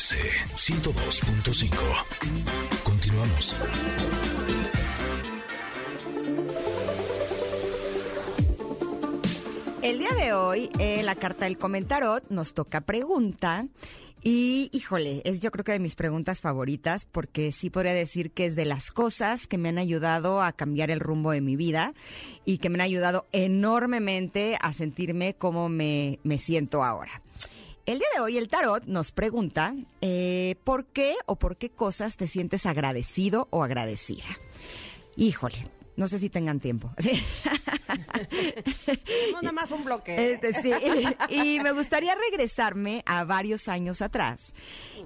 MBS 102.5. Continuamos. El día de hoy, en la carta del comentarot, nos toca pregunta. Y híjole, es yo creo que de mis preguntas favoritas, porque sí podría decir que es de las cosas que me han ayudado a cambiar el rumbo de mi vida y que me han ayudado enormemente a sentirme como me, me siento ahora. El día de hoy el tarot nos pregunta eh, por qué o por qué cosas te sientes agradecido o agradecida. Híjole, no sé si tengan tiempo. Sí. No, nada más un bloque. Este, sí. Y me gustaría regresarme a varios años atrás,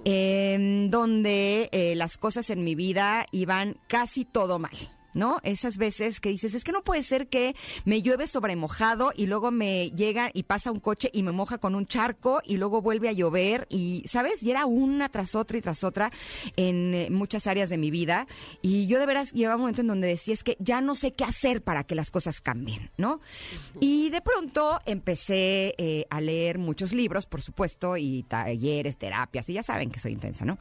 en donde eh, las cosas en mi vida iban casi todo mal. ¿No? Esas veces que dices, es que no puede ser que me llueve sobre mojado y luego me llega y pasa un coche y me moja con un charco y luego vuelve a llover y, ¿sabes? Y era una tras otra y tras otra en eh, muchas áreas de mi vida y yo de veras llegaba un momento en donde decía, es que ya no sé qué hacer para que las cosas cambien, ¿no? Y de pronto empecé eh, a leer muchos libros, por supuesto, y talleres, terapias, y ya saben que soy intensa, ¿no?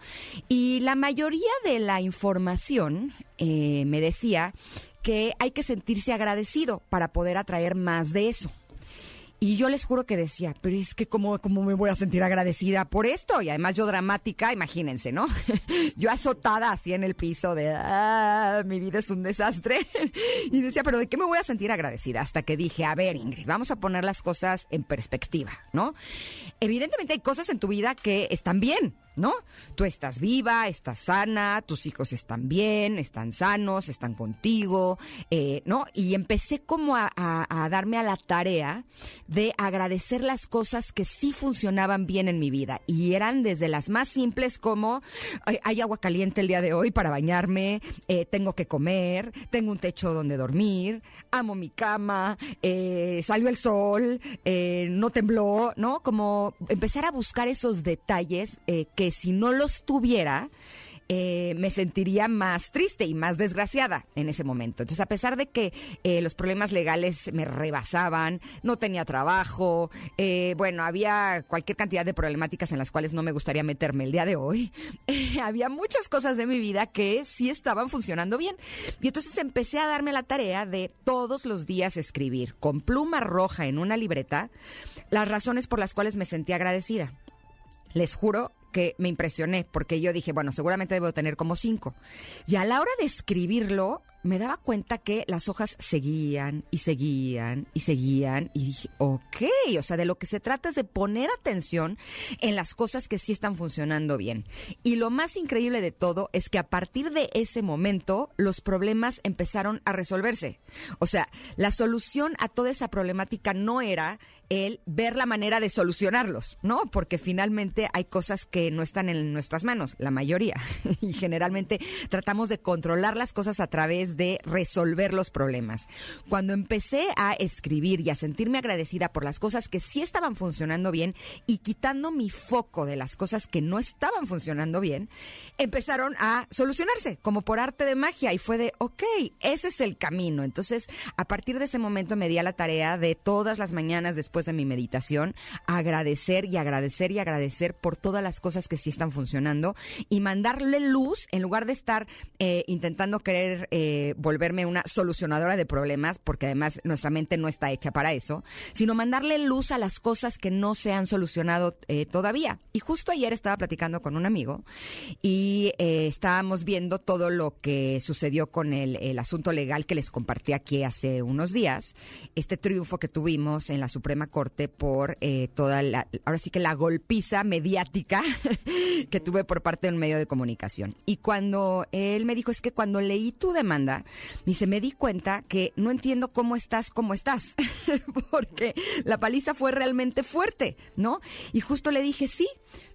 Y la mayoría de la información eh, me decía que hay que sentirse agradecido para poder atraer más de eso. Y yo les juro que decía, pero es que cómo, cómo me voy a sentir agradecida por esto. Y además yo dramática, imagínense, ¿no? yo azotada así en el piso de, ah, mi vida es un desastre. y decía, pero ¿de qué me voy a sentir agradecida? Hasta que dije, a ver, Ingrid, vamos a poner las cosas en perspectiva, ¿no? Evidentemente hay cosas en tu vida que están bien, ¿no? Tú estás viva, estás sana, tus hijos están bien, están sanos, están contigo, eh, ¿no? Y empecé como a, darme a la tarea de agradecer las cosas que sí funcionaban bien en mi vida. Y eran desde las más simples como hay, agua caliente el día de hoy para bañarme, eh, tengo que comer, tengo un techo donde dormir, amo mi cama, eh, salió el sol, no tembló, ¿no? Como empezar a buscar esos detalles que si no los tuviera, eh, me sentiría más triste y más desgraciada en ese momento. Entonces, a pesar de que eh, los problemas legales me rebasaban, no tenía trabajo, eh, bueno, había cualquier cantidad de problemáticas en las cuales no me gustaría meterme el día de hoy, había muchas cosas de mi vida que sí estaban funcionando bien. Y entonces empecé a darme la tarea de todos los días escribir con pluma roja en una libreta las razones por las cuales me sentía agradecida. Les juro que me impresioné, porque yo dije, bueno, seguramente debo tener como cinco. Y a la hora de escribirlo, me daba cuenta que las hojas seguían y seguían y seguían y dije, ok, o sea, de lo que se trata es de poner atención en las cosas que sí están funcionando bien. Y lo más increíble de todo es que a partir de ese momento los problemas empezaron a resolverse. O sea, la solución a toda esa problemática no era el ver la manera de solucionarlos, ¿no? Porque finalmente hay cosas que no están en nuestras manos, la mayoría. y generalmente tratamos de controlar las cosas a través de resolver los problemas. Cuando empecé a escribir y a sentirme agradecida por las cosas que sí estaban funcionando bien y quitando mi foco de las cosas que no estaban funcionando bien, empezaron a solucionarse como por arte de magia y fue de, ok, ese es el camino. Entonces, a partir de ese momento me di a la tarea de todas las mañanas después de mi meditación, agradecer y agradecer y agradecer por todas las cosas que sí están funcionando y mandarle luz en lugar de estar eh, intentando querer eh, volverme una solucionadora de problemas, porque además nuestra mente no está hecha para eso, sino mandarle luz a las cosas que no se han solucionado eh, todavía. Y justo ayer estaba platicando con un amigo y estábamos viendo todo lo que sucedió con el asunto legal que les compartí aquí hace unos días, este triunfo que tuvimos en la Suprema Corte por eh, toda la, ahora sí que la golpiza mediática que tuve por parte de un medio de comunicación. Y cuando él me dijo, es que cuando leí tu demanda, me dice, me di cuenta que no entiendo cómo estás, cómo estás, porque la paliza fue realmente fuerte, ¿no? Y justo le dije, sí,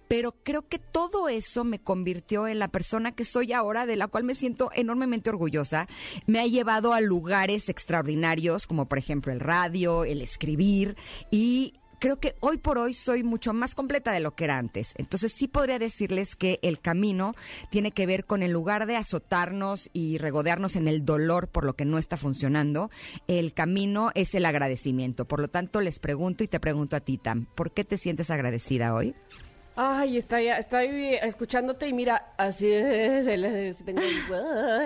pero creo que todo eso me convirtió en la persona que soy ahora, de la cual me siento enormemente orgullosa. Me ha llevado a lugares extraordinarios, como por ejemplo el radio, el escribir, y creo que hoy por hoy soy mucho más completa de lo que era antes. Entonces sí podría decirles que el camino tiene que ver con en lugar de azotarnos y regodearnos en el dolor por lo que no está funcionando, el camino es el agradecimiento. Por lo tanto, les pregunto y te pregunto a ti, Tam, ¿por qué te sientes agradecida hoy? Ay, estoy, escuchándote y mira, así es, tengo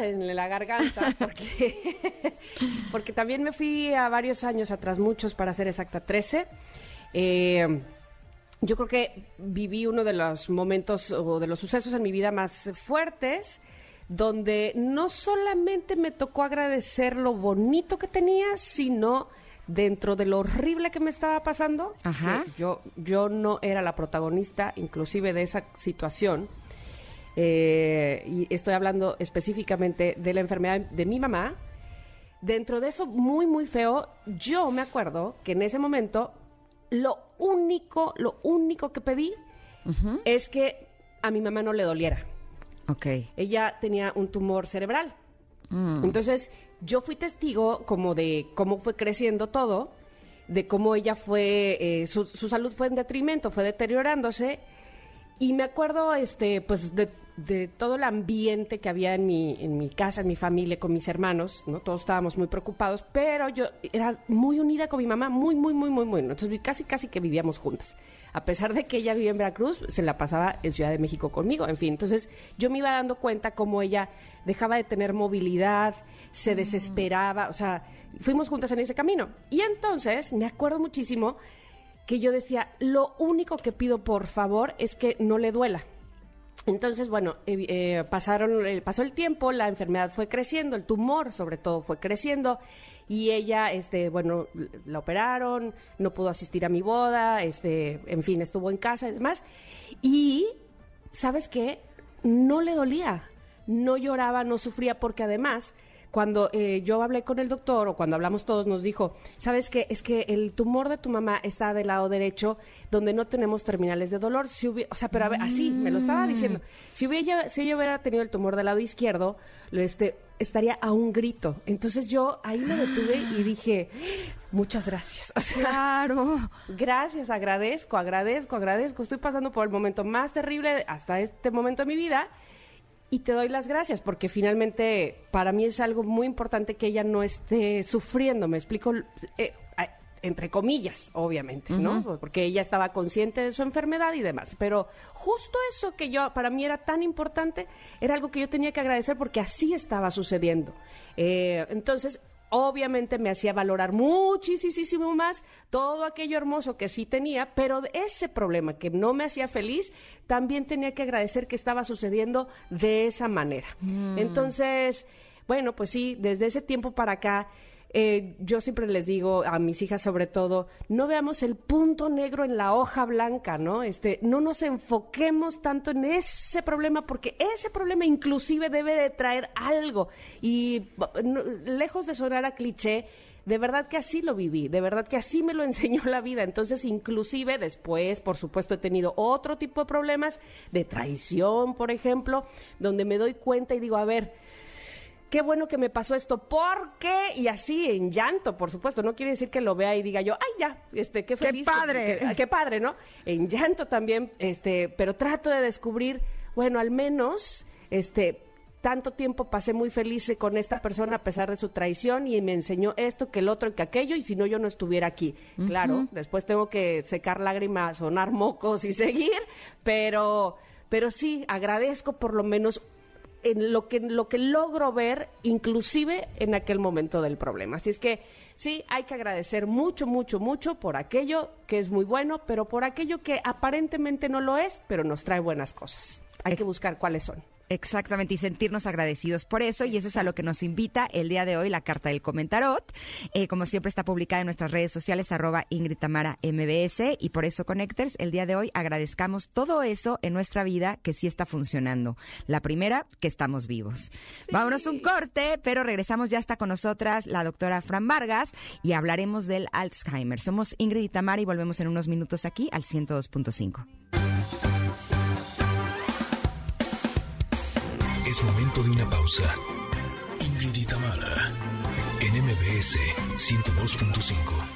en la garganta, porque, porque también me fui a varios años atrás, muchos para ser exacta, 13. Eh, yo creo que viví uno de los momentos o de los sucesos en mi vida más fuertes, donde no solamente me tocó agradecer lo bonito que tenía, sino dentro de lo horrible que me estaba pasando, yo, yo no era la protagonista inclusive de esa situación. Eh, y estoy hablando específicamente de la enfermedad de mi mamá. Dentro de eso muy, muy feo, yo me acuerdo que en ese momento lo único, lo único que pedí es que a mi mamá no le doliera. Ok. Ella tenía un tumor cerebral. Mm. Entonces, yo fui testigo como de cómo fue creciendo todo, de cómo ella fue, eh, su, salud fue en detrimento, fue deteriorándose. Y me acuerdo, este, pues, de, todo el ambiente que había en mi, en mi casa, en mi familia, con mis hermanos, ¿no? Todos estábamos muy preocupados, pero yo era muy unida con mi mamá, muy, muy, muy, muy, muy. Entonces, casi, casi que vivíamos juntas a pesar de que ella vivía en Veracruz, se la pasaba en Ciudad de México conmigo, en fin. Entonces yo me iba dando cuenta cómo ella dejaba de tener movilidad, se mm. desesperaba, o sea, fuimos juntas en ese camino. Y entonces me acuerdo muchísimo que yo decía, lo único que pido por favor es que no le duela. Entonces, bueno, eh, eh, pasaron, eh, pasó el tiempo, la enfermedad fue creciendo, el tumor sobre todo fue creciendo y ella, este, bueno, la operaron, no pudo asistir a mi boda, este, en fin, estuvo en casa y demás. Y, ¿sabes qué? No le dolía, no lloraba, no sufría, porque además cuando eh, yo hablé con el doctor o cuando hablamos todos, nos dijo, ¿sabes qué? Es que el tumor de tu mamá está del lado derecho, donde no tenemos terminales de dolor. Si o sea, pero así, me lo estaba diciendo. Si, hubiera, si ella hubiera tenido el tumor del lado izquierdo, este, estaría a un grito. Entonces yo ahí me detuve y dije, muchas gracias. claro. Gracias, agradezco, agradezco, agradezco. Estoy pasando por el momento más terrible hasta este momento de mi vida y te doy las gracias porque finalmente para mí es algo muy importante que ella no esté sufriendo, me explico, eh, entre comillas, obviamente, ¿no? Porque ella estaba consciente de su enfermedad y demás, pero justo eso que yo para mí era tan importante era algo que yo tenía que agradecer porque así estaba sucediendo. Eh, entonces, obviamente me hacía valorar muchísimo más todo aquello hermoso que sí tenía, pero ese problema que no me hacía feliz, también tenía que agradecer que estaba sucediendo de esa manera. Mm. Entonces, bueno, pues sí, desde ese tiempo para acá eh, yo siempre les digo a mis hijas sobre todo, no veamos el punto negro en la hoja blanca, ¿no? Este, no nos enfoquemos tanto en ese problema porque ese problema inclusive debe de traer algo y lejos de sonar a cliché, de verdad que así lo viví, de verdad que así me lo enseñó la vida. Entonces, inclusive después, por supuesto, he tenido otro tipo de problemas, de traición, por ejemplo, donde me doy cuenta y digo, a ver, qué bueno que me pasó esto, ¿por qué? Y así en llanto, por supuesto, no quiere decir que lo vea y diga yo, ay ya, este, qué feliz. Qué padre. qué padre, ¿no? En llanto también, este, pero trato de descubrir, bueno, al menos, este, tanto tiempo pasé muy feliz con esta persona a pesar de su traición y me enseñó esto, que el otro, y que aquello, y si no, yo no estuviera aquí. Claro, después tengo que secar lágrimas, sonar mocos y seguir, pero, pero sí, agradezco por lo menos en lo que, lo que logro ver, inclusive en aquel momento del problema. Así es que sí, hay que agradecer mucho, mucho, mucho por aquello que es muy bueno, pero por aquello que aparentemente no lo es, pero nos trae buenas cosas. Hay que buscar cuáles son. Exactamente, y sentirnos agradecidos por eso, y eso es a lo que nos invita el día de hoy la carta del comentarot. Eh, como siempre está publicada en nuestras redes sociales, arroba Ingrid Tamara MBS, y por eso Connectors, el día de hoy agradezcamos todo eso en nuestra vida que sí está funcionando. La primera, que estamos vivos. Vámonos un corte, pero regresamos ya está con nosotras la doctora Fran Vargas y hablaremos del Alzheimer. Somos Ingrid y Tamara y volvemos en unos minutos aquí al 102.5. Es momento de una pausa. Ingrid y en MBS 102.5.